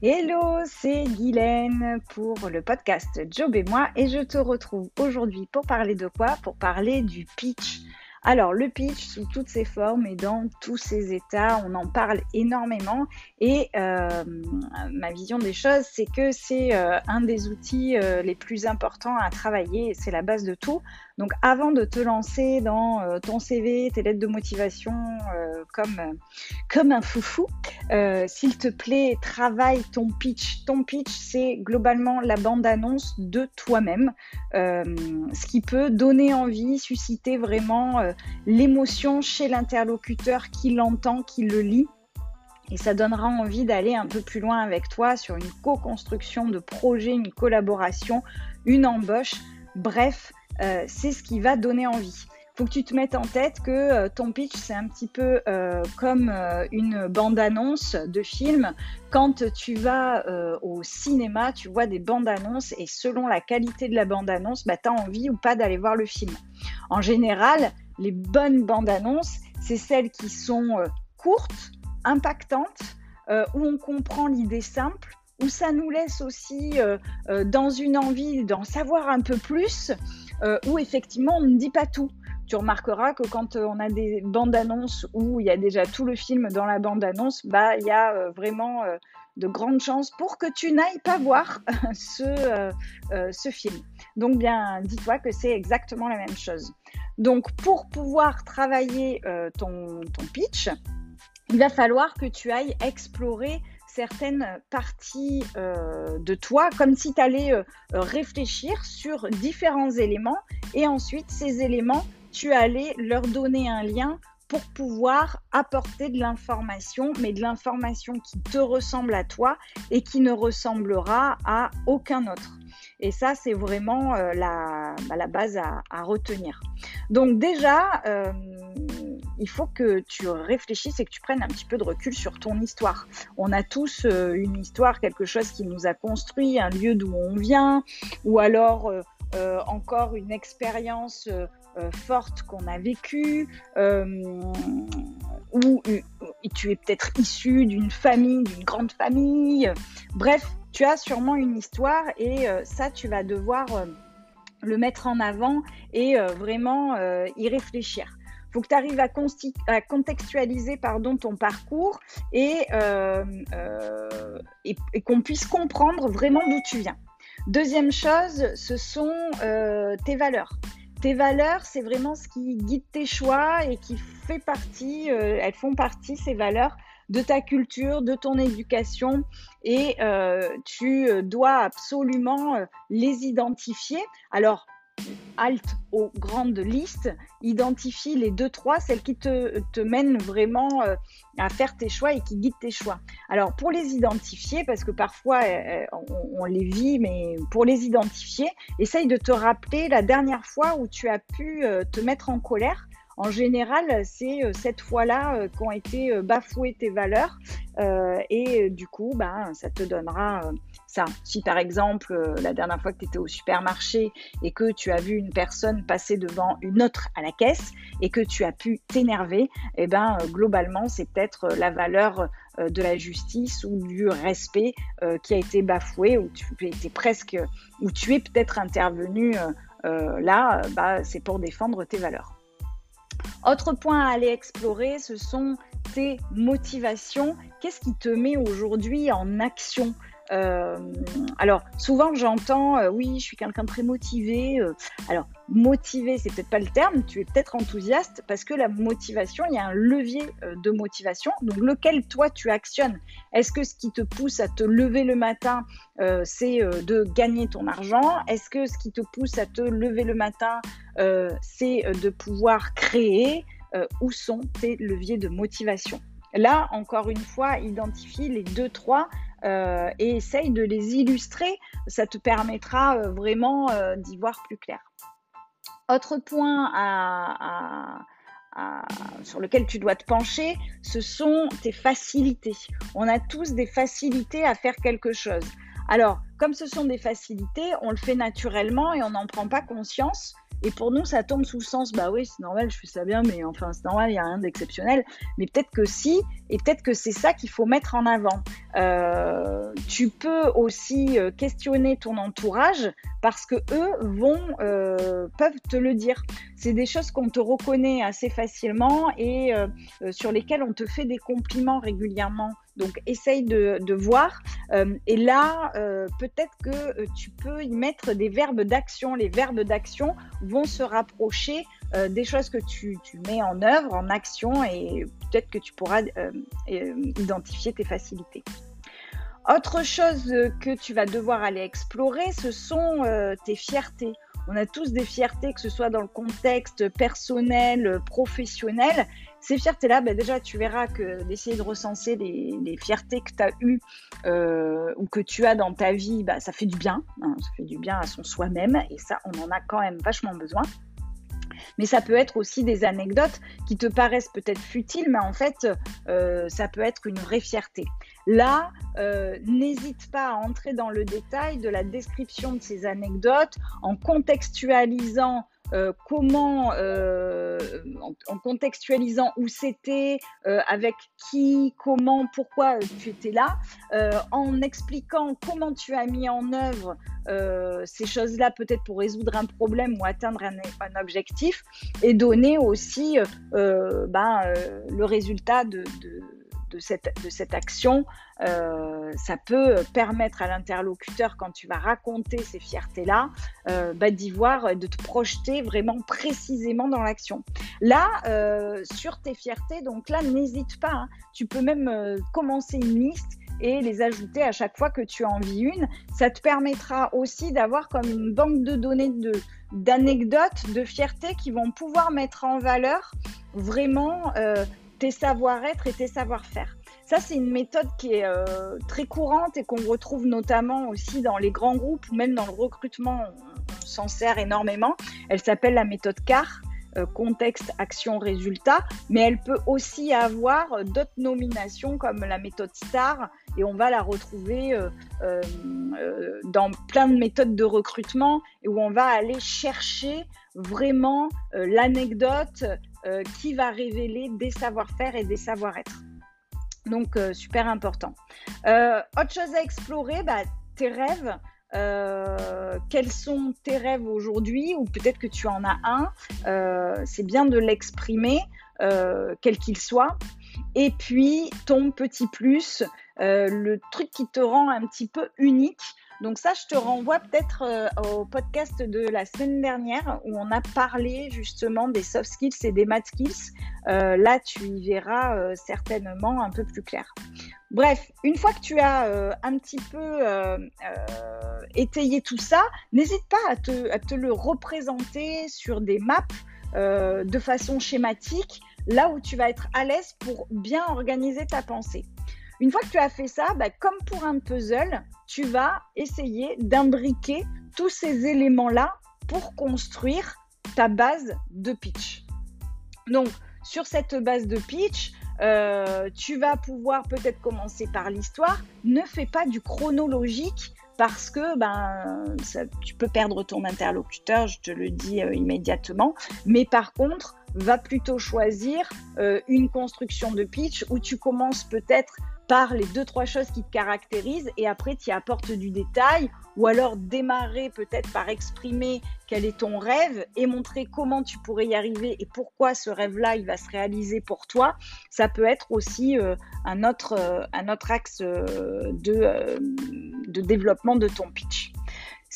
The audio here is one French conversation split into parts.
Hello, c'est Guylaine pour le podcast Job et moi et je te retrouve aujourd'hui pour parler de quoi? Pour parler du pitch. Alors le pitch sous toutes ses formes et dans tous ses états, on en parle énormément et euh, ma vision des choses, c'est que c'est euh, un des outils euh, les plus importants à travailler, c'est la base de tout. Donc avant de te lancer dans euh, ton CV, tes lettres de motivation euh, comme, euh, comme un foufou, s'il te plaît, travaille ton pitch. Ton pitch, c'est globalement la bande-annonce de toi-même, ce qui peut donner envie, susciter vraiment l'émotion chez l'interlocuteur qui l'entend, qui le lit. Et ça donnera envie d'aller un peu plus loin avec toi sur une co-construction de projet, une collaboration, une embauche. Bref, euh, c'est ce qui va donner envie. Faut que tu te mettes en tête que euh, ton pitch, c'est un petit peu euh, comme une bande-annonce de film. Quand tu vas au cinéma, tu vois des bandes-annonces et selon la qualité de la bande-annonce, bah, tu as envie ou pas d'aller voir le film. En général, les bonnes bandes-annonces, c'est celles qui sont courtes, impactantes, où on comprend l'idée simple, où ça nous laisse aussi dans une envie d'en savoir un peu plus euh, où effectivement on ne dit pas tout. Tu remarqueras que quand euh, on a des bandes annonces où il y a déjà tout le film dans la bande annonce, bah il y a euh, vraiment de grandes chances pour que tu n'ailles pas voir ce, film. Donc bien, dis-toi que c'est exactement la même chose. Donc pour pouvoir travailler ton pitch, il va falloir que tu ailles explorer certaines parties euh, de toi, comme si tu allais euh, réfléchir sur différents éléments et ensuite ces éléments, tu allais leur donner un lien pour pouvoir apporter de l'information, mais de l'information qui te ressemble à toi et qui ne ressemblera à aucun autre. Et ça, c'est vraiment euh, la, bah, la, base à, retenir. Donc déjà, il faut que tu réfléchisses et que tu prennes un petit peu de recul sur ton histoire. On a tous euh, une histoire, quelque chose qui nous a construit, un lieu d'où on vient, ou alors euh, euh, encore une expérience forte qu'on a vécue, ou tu es peut-être issu d'une famille, d'une grande famille. Bref, tu as sûrement une histoire et ça, tu vas devoir le mettre en avant et vraiment y réfléchir faut que tu arrives à, contextualiser pardon, ton parcours euh, euh, et, qu'on puisse comprendre vraiment d'où tu viens. Deuxième chose, ce sont euh, tes valeurs. Tes valeurs, c'est vraiment ce qui guide tes choix et qui fait partie, elles font partie, ces valeurs, de ta culture, de ton éducation et tu dois absolument les identifier. Alors, halte aux grandes listes, identifie les deux, trois, celles qui te, te mènent vraiment euh, à faire tes choix et qui guident tes choix. Alors, pour les identifier, parce que parfois euh, on, les vit, mais pour les identifier, essaye de te rappeler la dernière fois où tu as pu euh, te mettre en colère en général, c'est euh, cette fois-là euh, qu'ont été euh, bafouées tes valeurs et du coup, ben, ça te donnera Si par exemple, la dernière fois que tu étais au supermarché et que tu as vu une personne passer devant une autre à la caisse et que tu as pu t'énerver, eh ben, globalement, c'est peut-être la valeur de la justice ou du respect qui a été bafoué ou tu étais presque, ou tu es peut-être intervenu là, bah, c'est pour défendre tes valeurs. Autre point à aller explorer, ce sont tes motivations. Qu'est-ce qui te met aujourd'hui en action? euh, alors, souvent j'entends, euh, oui, je suis quelqu'un de très motivé. Euh, alors, motivé, c'est peut-être pas le terme, tu es peut-être enthousiaste parce que la motivation, il y a un levier de motivation, donc lequel toi tu actionnes? Est-ce que ce qui te pousse à te lever le matin, c'est de gagner ton argent? Est-ce que ce qui te pousse à te lever le matin, c'est de pouvoir créer? Où sont tes leviers de motivation? Là, encore une fois, identifie les deux, trois euh, et essaye de les illustrer. Ça te permettra euh, vraiment euh, d'y voir plus clair. Autre point sur lequel tu dois te pencher, ce sont tes facilités. On a tous des facilités à faire quelque chose. Alors, comme ce sont des facilités, on le fait naturellement et on n'en prend pas conscience Et pour nous, ça tombe sous le sens, bah oui, c'est normal, je fais ça bien, mais enfin, c'est normal, il n'y a rien d'exceptionnel. Mais peut-être que si, et peut-être que c'est ça qu'il faut mettre en avant. Euh, tu peux aussi euh, questionner ton entourage parce que eux vont euh, peuvent te le dire. C'est des choses qu'on te reconnaît assez facilement et sur lesquelles on te fait des compliments régulièrement. Donc essaye de, voir. et là, peut-être que tu peux y mettre des verbes d'action. Les verbes d'action vont se rapprocher des choses que tu, tu, mets en œuvre, en action, et peut-être que tu pourras identifier tes facilités. Autre chose que tu vas devoir aller explorer, ce sont euh, tes fiertés. On a tous des fiertés, que ce soit dans le contexte personnel, professionnel. Ces fiertés-là, ben déjà, tu verras que d'essayer de recenser les, fiertés que tu as eues euh, ou que tu as dans ta vie, ben, ça fait du bien. Hein. ça fait du bien à son soi-même et ça, on en a quand même vachement besoin mais ça peut être aussi des anecdotes qui te paraissent peut-être futiles, mais en fait, euh, ça peut être une vraie fierté. Là, euh, n'hésite pas à entrer dans le détail de la description de ces anecdotes en contextualisant euh, comment, euh, en, contextualisant où c'était, avec qui, comment, pourquoi tu étais là, en expliquant comment tu as mis en œuvre ces choses-là, peut-être pour résoudre un problème ou atteindre un, objectif, et donner aussi ben, le résultat de cette, de cette action, euh, ça peut permettre à l'interlocuteur, quand tu vas raconter ces fiertés-là, euh, bah, d'y voir, de te projeter vraiment précisément dans l'action. Là, euh, sur tes fiertés, donc là, n'hésite pas. Hein. tu peux même commencer une liste et les ajouter à chaque fois que tu en vis une. Ça te permettra aussi d'avoir comme une banque de données de d'anecdotes, de fiertés qui vont pouvoir mettre en valeur vraiment tes savoir-être et tes savoir-faire. Ça, c'est une méthode qui est euh, très courante et qu'on retrouve notamment aussi dans les grands groupes ou même dans le recrutement. On, s'en sert énormément. Elle s'appelle la méthode CAR. Euh, contexte, action, résultat, mais elle peut aussi avoir d'autres nominations comme la méthode STAR, et on va la retrouver euh, dans plein de méthodes de recrutement, où on va aller chercher vraiment l'anecdote, euh, qui va révéler des savoir-faire et des savoir-être. Donc, euh, super important. Euh, autre chose à explorer, bah, tes rêves. quels sont tes rêves aujourd'hui ou peut-être que tu en as un. c'est bien de l'exprimer, quel qu'il soit. Et puis, ton petit plus, le truc qui te rend un petit peu unique. Donc ça, je te renvoie peut-être euh, au podcast de la semaine dernière où on a parlé justement des soft skills et des math skills. Euh, là, tu y verras euh, certainement un peu plus clair. Bref, une fois que tu as un petit peu étayé tout ça, n'hésite pas à te, à te, le représenter sur des maps de façon schématique, là où tu vas être à l'aise pour bien organiser ta pensée. Une fois que tu as fait ça, bah, comme pour un puzzle, tu vas essayer d'imbriquer tous ces éléments-là pour construire ta base de pitch. Donc, sur cette base de pitch, euh, tu vas pouvoir peut-être commencer par l'histoire. Ne fais pas du chronologique parce que ben, tu peux perdre ton interlocuteur, je te le dis euh, immédiatement. Mais par contre, va plutôt choisir euh, une construction de pitch où tu commences peut-être par les deux, trois choses qui te caractérisent et après tu y apportes du détail ou alors démarrer peut-être par exprimer quel est ton rêve et montrer comment tu pourrais y arriver et pourquoi ce rêve-là il va se réaliser pour toi. Ça peut être aussi euh, un, autre, euh, un autre axe euh, de, de développement de ton pitch.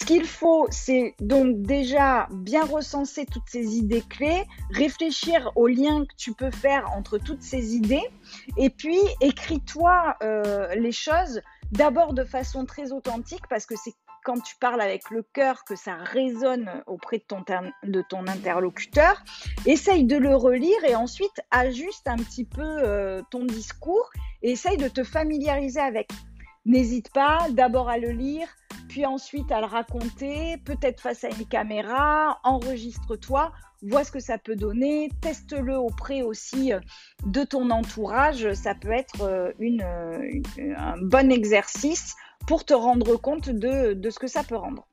Ce qu'il faut, c'est donc déjà bien recenser toutes ces idées clés, réfléchir aux liens que tu peux faire entre toutes ces idées, et puis écris-toi euh, les choses d'abord de façon très authentique, parce que c'est quand tu parles avec le cœur que ça résonne auprès de ton, interlocuteur. Essaye de le relire et ensuite ajuste un petit peu euh, ton discours et essaye de te familiariser avec. N'hésite pas d'abord à le lire, puis ensuite à le raconter, peut-être face à une caméra, enregistre-toi, vois ce que ça peut donner, teste-le auprès aussi euh, de ton entourage, ça peut être euh, une, un bon exercice pour te rendre compte de, ce que ça peut rendre.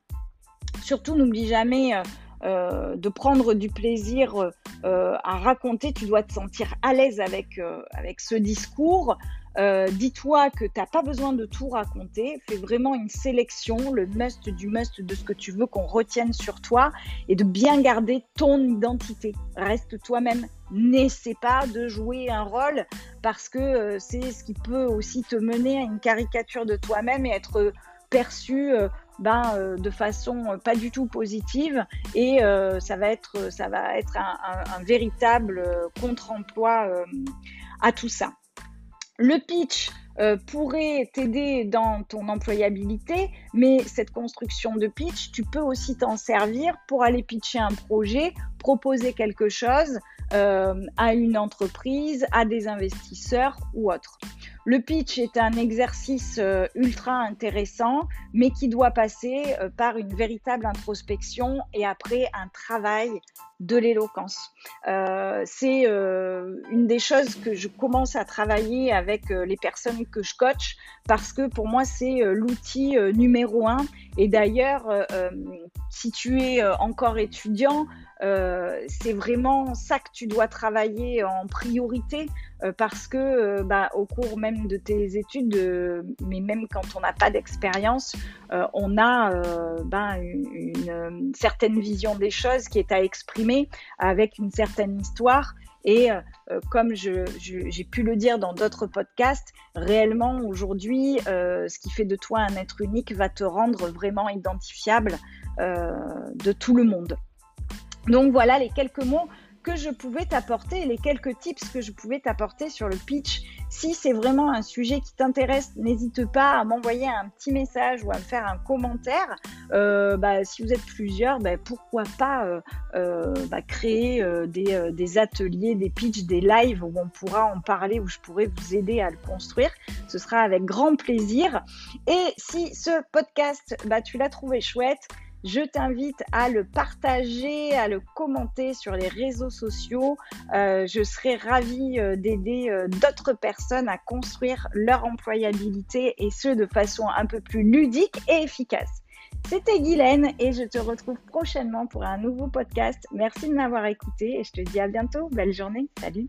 Surtout, n'oublie jamais, de prendre du plaisir à raconter, tu dois te sentir à l'aise avec, avec ce discours. Euh, dis-toi que tu n'as pas besoin de tout raconter. Fais vraiment une sélection, le must du must de ce que tu veux qu'on retienne sur toi et de bien garder ton identité. Reste toi-même. N'essaie pas de jouer un rôle parce que euh, c'est ce qui peut aussi te mener à une caricature de toi-même et être perçu euh, ben, de façon pas du tout positive et ça va être, ça va être un véritable contre-emploi à tout ça. Le pitch euh, pourrait t'aider dans ton employabilité, mais cette construction de pitch, tu peux aussi t'en servir pour aller pitcher un projet, proposer quelque chose euh, à une entreprise, à des investisseurs ou autres. Le pitch est un exercice euh, ultra intéressant, mais qui doit passer euh, par une véritable introspection et après un travail de l'éloquence. Euh, c'est une des choses que je commence à travailler avec les personnes que je coach parce que pour moi c'est l'outil numéro un. Et d'ailleurs, si tu es encore étudiant, c'est vraiment ça que tu dois travailler en priorité parce que euh, bah, au cours même de tes études, mais même quand on n'a pas d'expérience, euh, on a bah, une, certaine vision des choses qui est à exprimer avec une certaine histoire. Et comme j'ai pu le dire dans d'autres podcasts, réellement aujourd'hui, ce qui fait de toi un être unique va te rendre vraiment identifiable de tout le monde. Donc voilà les quelques mots que je pouvais t'apporter, les quelques tips que je pouvais t'apporter sur le pitch. Si c'est vraiment un sujet qui t'intéresse, n'hésite pas à m'envoyer un petit message ou à me faire un commentaire. Euh, bah, si vous êtes plusieurs, bah, pourquoi pas euh, euh, bah, créer des, des, ateliers, des pitchs, des lives où on pourra en parler, où je pourrais vous aider à le construire. Ce sera avec grand plaisir. Et si ce podcast, tu l'as trouvé chouette, je t'invite à le partager, à le commenter sur les réseaux sociaux. Euh, je serai ravie euh, d'aider euh, d'autres personnes à construire leur employabilité et ce de façon un peu plus ludique et efficace. C'était Guylaine et je te retrouve prochainement pour un nouveau podcast. Merci de m'avoir écouté et je te dis à bientôt. Belle journée. Salut.